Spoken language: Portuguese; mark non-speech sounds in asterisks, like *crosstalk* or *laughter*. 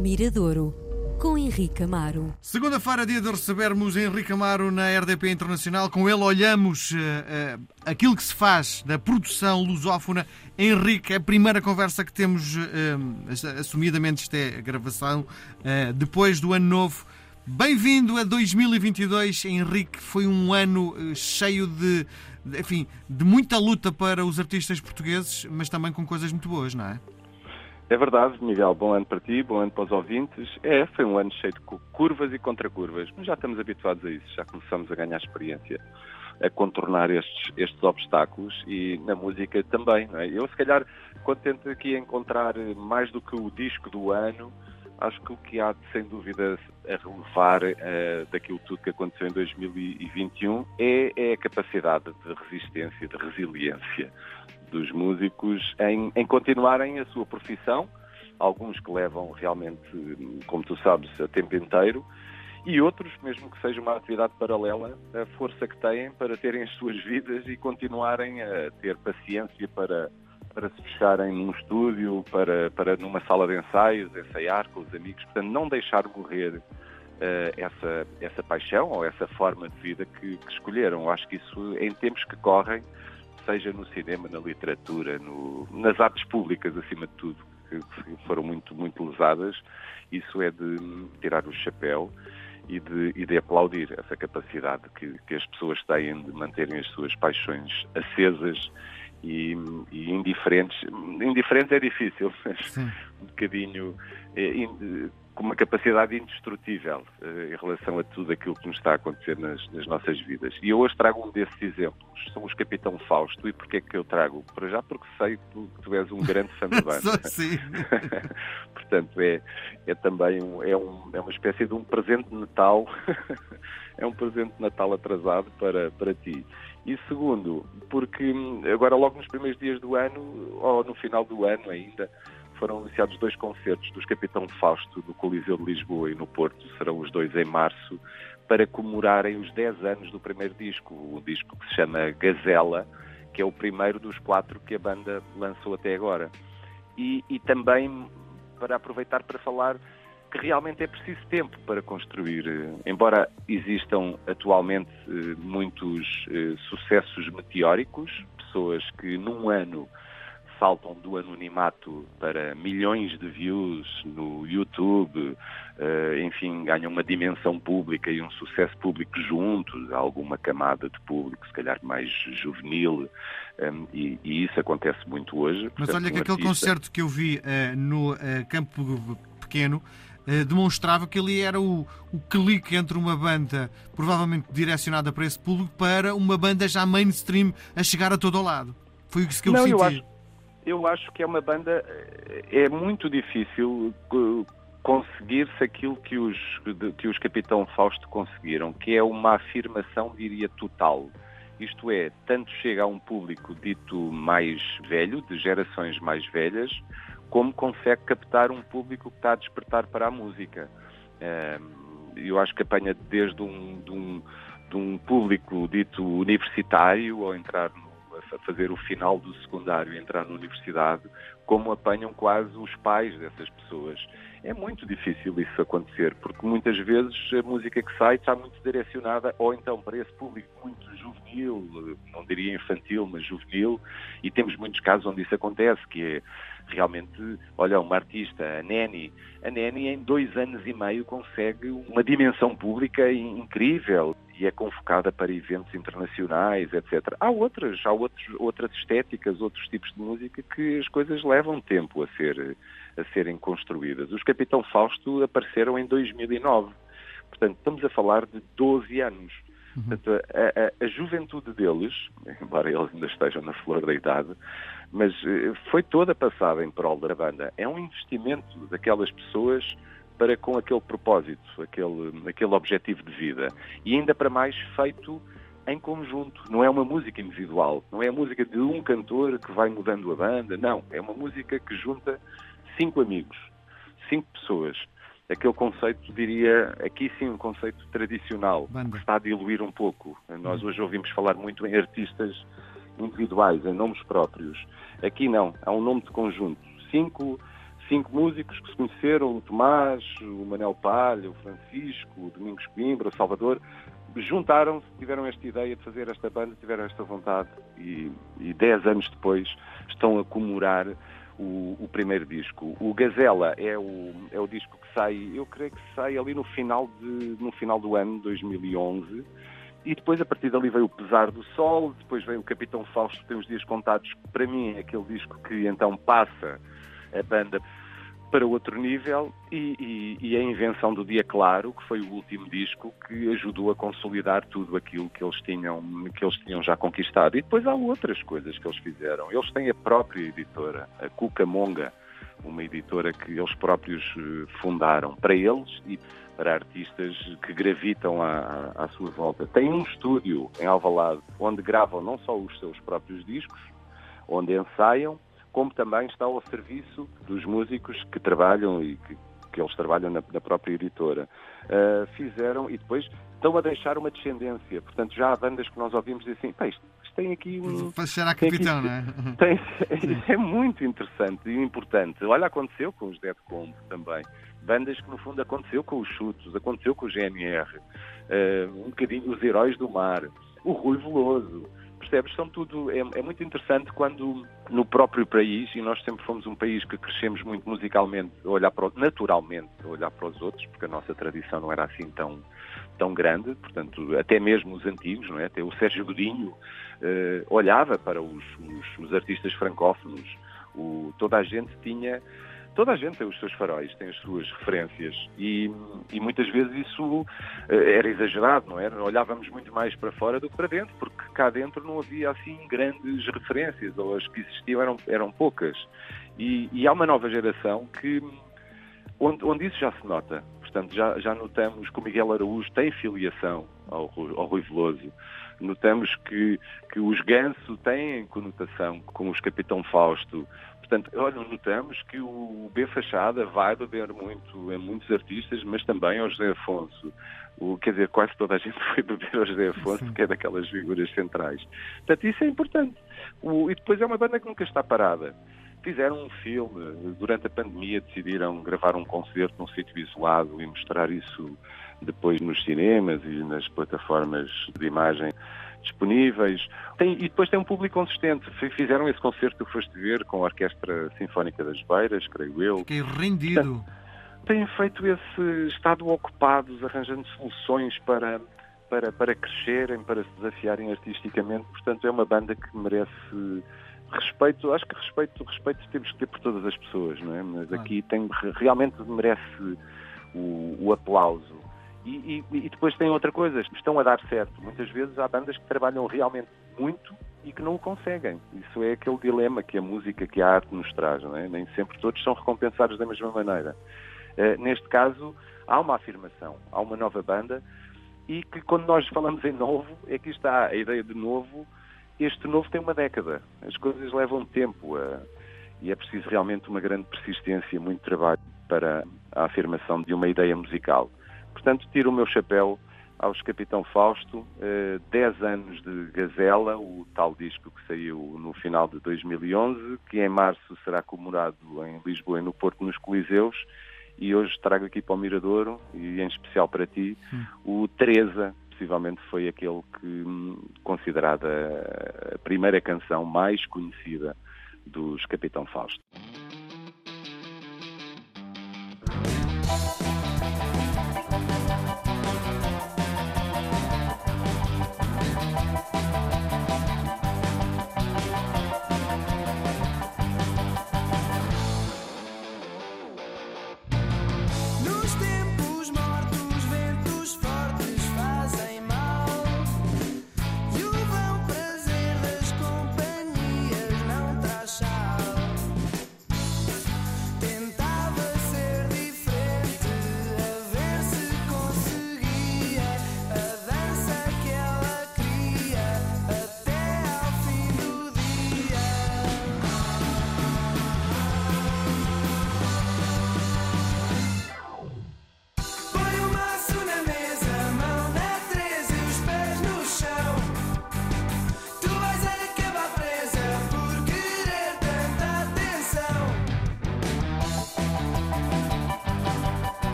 Miradouro, com Henrique Amaro. Segunda-feira, dia de recebermos Henrique Amaro na RDP Internacional. Com ele olhamos uh, uh, aquilo que se faz da produção lusófona. Henrique, é a primeira conversa que temos, uh, assumidamente isto é a gravação, depois do ano novo. Bem-vindo a 2022, Henrique. Foi um ano cheio de, enfim, de muita luta para os artistas portugueses, mas também com coisas muito boas, não é? É verdade, Miguel. Bom ano para ti, bom ano para os ouvintes. É, foi um ano cheio de curvas e contracurvas, mas já estamos habituados a isso, já começamos a ganhar experiência a contornar estes, estes obstáculos e na música também. É? Eu, se calhar, quando tento aqui encontrar mais do que o disco do ano, acho que o que há, sem dúvida, a relevar uh, daquilo tudo que aconteceu em 2021 é, é a capacidade de resistência, de resiliência dos músicos em, em continuarem a sua profissão, alguns que levam realmente, como tu sabes, a tempo inteiro, e outros, mesmo que seja uma atividade paralela, a força que têm para terem as suas vidas e continuarem a ter paciência para para se fecharem num estúdio, para, para numa sala de ensaios, ensaiar com os amigos, portanto, não deixar morrer uh, essa, essa paixão ou essa forma de vida que, que escolheram. Acho que isso, em tempos que correm, seja no cinema, na literatura, no, nas artes públicas, acima de tudo, que, foram muito, muito lesadas, isso é de tirar o chapéu e de, e de aplaudir essa capacidade que, que as pessoas têm de manterem as suas paixões acesas e, e indiferentes. Indiferentes é difícil, mas Sim. um bocadinho é, com uma capacidade indestrutível uh, em relação a tudo aquilo que nos está a acontecer nas, nas, nossas vidas. E eu hoje trago um desses exemplos. São os Capitão Fausto. E porquê é que eu trago? Para já porque sei que tu, tu és um grande fã da *laughs* banda. Sim. *laughs* Portanto, é, é também um, é, um, é uma espécie de um presente de Natal. *laughs* é um presente de Natal atrasado para, para ti. E segundo, porque agora logo nos primeiros dias do ano, ou no final do ano ainda, foram anunciados dois concertos dos Capitão Fausto no Coliseu de Lisboa e no Porto, serão os dois em março, para comemorarem os 10 anos do primeiro disco, o disco que se chama Gazela, que é o primeiro dos quatro que a banda lançou até agora. E, e também para aproveitar para falar que realmente é preciso tempo para construir. Eh, embora existam atualmente eh, muitos eh, sucessos meteóricos, pessoas que num ano saltam do anonimato para milhões de views no YouTube, enfim, ganham uma dimensão pública e um sucesso público junto, alguma camada de público, se calhar mais juvenil, e, e isso acontece muito hoje. Mas olha que um aquele artista... concerto que eu vi no Campo Pequeno eh, demonstrava que ele era o, o clique entre uma banda provavelmente direcionada para esse público para uma banda já mainstream a chegar a todo o lado. Foi isso que eu Não, senti. Eu acho, eu acho que é uma banda. Eh, é muito difícil eh, conseguir-se aquilo que os, que os Capitão Fausto conseguiram, que é uma afirmação, diria, total. Isto é, tanto chega a um público dito mais velho, de gerações mais velhas, como consegue captar um público que está a despertar para a música. Eu acho que apanha desde um, de, um, de um público dito universitário, ou entrar no, a fazer o final do secundário e entrar na universidade, como apanham quase os pais dessas pessoas. É muito difícil isso acontecer, porque muitas vezes a música que sai está muito direcionada ou então para esse público muito juvenil, não diria infantil, mas juvenil, e temos muitos casos onde isso acontece, que é realmente, olha, uma artista, a Neni, a Neni em dois anos e meio consegue uma dimensão pública incrível e é convocada para eventos internacionais, etc. Há outras, há outros, outras estéticas, outros tipos de música que as coisas levam tempo a, ser, a serem construídas. Os Capitão Fausto apareceram em 2009. Portanto, estamos a falar de 12 anos. Uhum. Portanto, a, a, a, juventude deles, *laughs* embora eles ainda estejam na flor da idade, mas eh, foi toda passada em prol da banda. É um investimento daquelas pessoas para com aquele propósito, aquele, aquele objetivo de vida. E ainda para mais feito em conjunto. Não é uma música individual, não é a música de um cantor que vai mudando a banda, não. É uma música que junta cinco amigos, cinco pessoas. Aquele conceito, diria, aqui sim um conceito tradicional, banda. que está a diluir um pouco. Nós hoje ouvimos falar muito em artistas individuais, em nomes próprios. Aqui não, há um nome de conjunto. Cinco, cinco músicos que se conheceram, o Tomás, o Manel Palha, o Francisco, o Domingos Coimbra, o Salvador, juntaram-se, tiveram esta ideia de fazer esta banda, tiveram esta vontade e, e dez anos depois estão a comemorar o, o, primeiro disco. O Gazela é o, é o disco que sai, eu creio que sai ali no final, de, no final do ano, 2011, e depois a partir dali veio o Pesar do Sol, depois veio o Capitão Fausto, tem os dias contados, para mim é aquele disco que então passa a banda para outro nível e, e, e, a invenção do Dia Claro, que foi o último disco que ajudou a consolidar tudo aquilo que eles tinham, que eles tinham já conquistado. E depois há outras coisas que eles fizeram. Eles têm a própria editora, a Cucamonga, uma editora que eles próprios eh, fundaram para eles e para artistas que gravitam à, à sua volta. Tem um estúdio em Alvalade onde gravam não só os seus próprios discos, onde ensaiam, como também está ao serviço dos músicos que trabalham e que, que eles trabalham na, na própria editora. Uh, fizeram e depois estão a deixar uma descendência. Portanto, já há bandas que nós ouvimos dizer assim, isto, isto tem aqui um... Para chegar a capitão, aqui, não é? *laughs* Tem, é muito interessante e importante. Olha, aconteceu com os Dead Combo também. Bandas que, no fundo, aconteceu com os Chutos, aconteceu com o GNR, uh, ah, um bocadinho os Heróis do Mar, o Rui Veloso, percebes? São tudo. É, é, muito interessante quando no próprio país, e nós sempre fomos um país que crescemos muito musicalmente, olhar para, naturalmente, olhar para os outros, porque a nossa tradição não era assim tão, tão grande, portanto, até mesmo os antigos, não é? Até o Sérgio Godinho eh, olhava para os, os, os artistas francófonos, o, toda a gente tinha toda a gente tem os seus faróis, tem as suas referências e, e muitas vezes isso eh, era exagerado, não era? Olhávamos muito mais para fora do que para dentro, porque cá dentro não havia assim grandes referências, ou as que existiam eram, eram poucas. E, e há uma nova geração que onde, onde isso já se nota. Portanto, já, já notamos que o Miguel Araújo tem filiação ao, ao Rui Veloso. Notamos que, que os Ganso têm conotação com os Capitão Fausto. Portanto, olha, notamos que o B Fachada vai beber muito em muitos artistas, mas também ao José Afonso. O, quer dizer, quase toda a gente *laughs* foi beber ao José Afonso, Sim. que é daquelas figuras centrais. Portanto, isso é importante. O, e depois é uma banda que nunca está parada. Fizeram um filme, durante a pandemia decidiram gravar um concerto num sítio isolado e mostrar isso depois nos cinemas e nas plataformas de imagem disponíveis. Tem, e depois tem um público consistente. Fizeram esse concerto que foste ver com a Orquestra Sinfónica das Beiras, creio eu. Fiquei rendido. Têm feito esse estado ocupados, arranjando soluções para, para, para crescerem, para se desafiarem artisticamente. Portanto, é uma banda que merece respeito. Acho que respeito, respeito temos que ter por todas as pessoas, não é? Mas aqui tem, realmente merece o, o aplauso e, e, e, depois tem outra coisa, estão a dar certo. Muitas vezes há bandas que trabalham realmente muito e que não o conseguem. Isso é aquele dilema que a música, que a arte nos traz, não é? Nem sempre todos são recompensados da mesma maneira. Uh, neste caso, há uma afirmação, há uma nova banda e que quando nós falamos em novo, é que está a ideia de novo. Este novo tem uma década. As coisas levam tempo a, e é preciso realmente uma grande persistência, muito trabalho para a afirmação de uma ideia musical. Portanto, tiro o meu chapéu aos Capitão Fausto, 10 eh, anos de Gazela, o tal disco que saiu no final de 2011, que em março será comemorado em Lisboa e no Porto, nos Coliseus, e hoje trago aqui para o Miradouro, e em especial para ti, hum. o Teresa, possivelmente foi aquele que, hum, considerada a primeira canção mais conhecida dos Capitão Fausto.